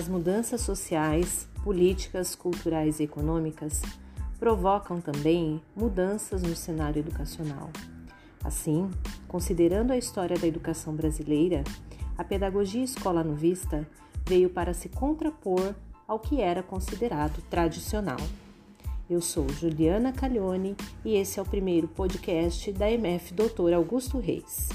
As mudanças sociais, políticas, culturais e econômicas provocam também mudanças no cenário educacional. Assim, considerando a história da educação brasileira, a pedagogia escola novista veio para se contrapor ao que era considerado tradicional. Eu sou Juliana Caglione e esse é o primeiro podcast da MF Dr. Augusto Reis.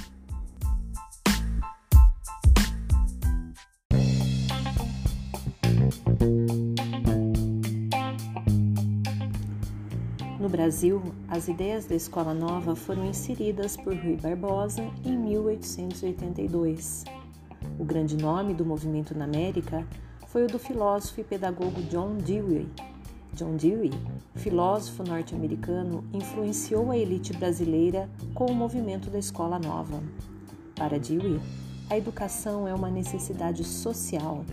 Brasil, as ideias da Escola Nova foram inseridas por Rui Barbosa em 1882. O grande nome do movimento na América foi o do filósofo e pedagogo John Dewey. John Dewey, filósofo norte-americano, influenciou a elite brasileira com o movimento da Escola Nova. Para Dewey, a educação é uma necessidade social.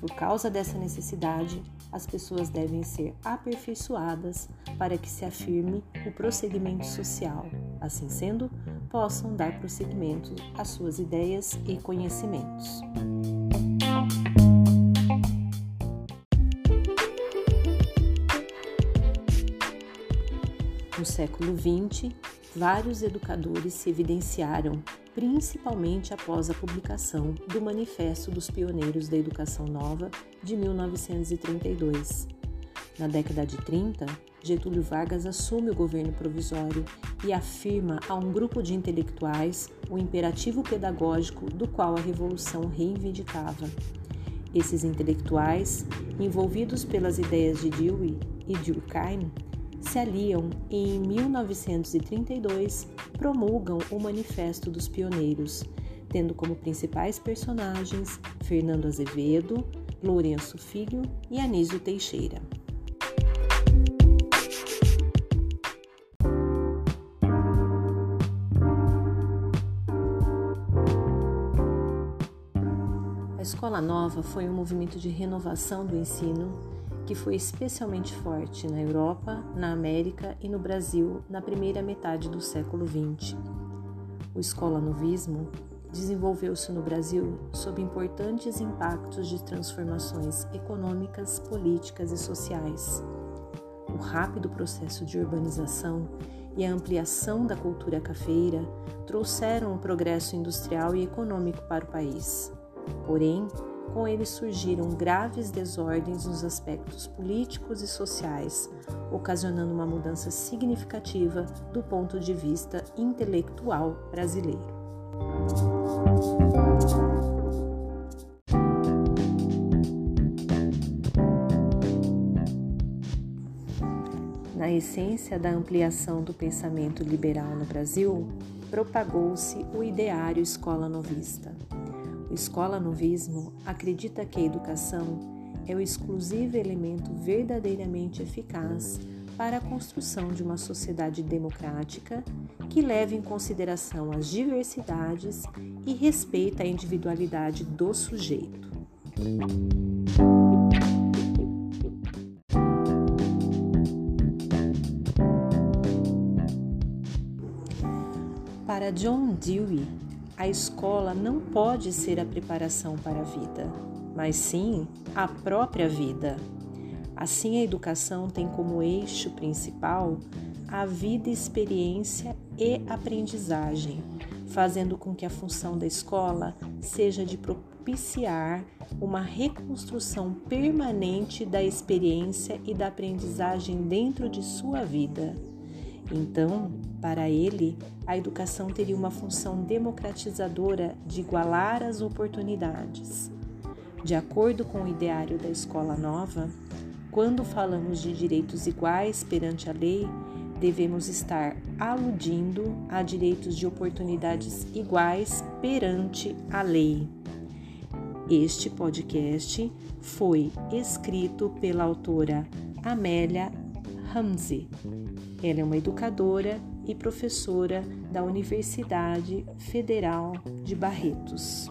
Por causa dessa necessidade, as pessoas devem ser aperfeiçoadas para que se afirme o prosseguimento social. Assim sendo, possam dar prosseguimento às suas ideias e conhecimentos. No século XX, vários educadores se evidenciaram, principalmente após a publicação do Manifesto dos Pioneiros da Educação Nova de 1932. Na década de 30, Getúlio Vargas assume o governo provisório e afirma a um grupo de intelectuais o imperativo pedagógico do qual a Revolução reivindicava. Esses intelectuais, envolvidos pelas ideias de Dewey e Durkheim, se aliam e, em 1932, promulgam o Manifesto dos Pioneiros, tendo como principais personagens Fernando Azevedo, Lourenço Filho e Anísio Teixeira. A Escola Nova foi um movimento de renovação do ensino que foi especialmente forte na Europa, na América e no Brasil na primeira metade do século XX. O escolanovismo desenvolveu-se no Brasil sob importantes impactos de transformações econômicas, políticas e sociais. O rápido processo de urbanização e a ampliação da cultura cafeira trouxeram o progresso industrial e econômico para o país. Porém, com ele surgiram graves desordens nos aspectos políticos e sociais, ocasionando uma mudança significativa do ponto de vista intelectual brasileiro. Na essência da ampliação do pensamento liberal no Brasil, propagou-se o ideário escola novista. O escola-novismo acredita que a educação é o exclusivo elemento verdadeiramente eficaz para a construção de uma sociedade democrática que leve em consideração as diversidades e respeita a individualidade do sujeito. Para John Dewey, a escola não pode ser a preparação para a vida, mas sim a própria vida. Assim, a educação tem como eixo principal a vida, experiência e aprendizagem, fazendo com que a função da escola seja de propiciar uma reconstrução permanente da experiência e da aprendizagem dentro de sua vida. Então, para ele, a educação teria uma função democratizadora de igualar as oportunidades. De acordo com o ideário da Escola Nova, quando falamos de direitos iguais perante a lei, devemos estar aludindo a direitos de oportunidades iguais perante a lei. Este podcast foi escrito pela autora Amélia Ramsey. Ela é uma educadora e professora da Universidade Federal de Barretos.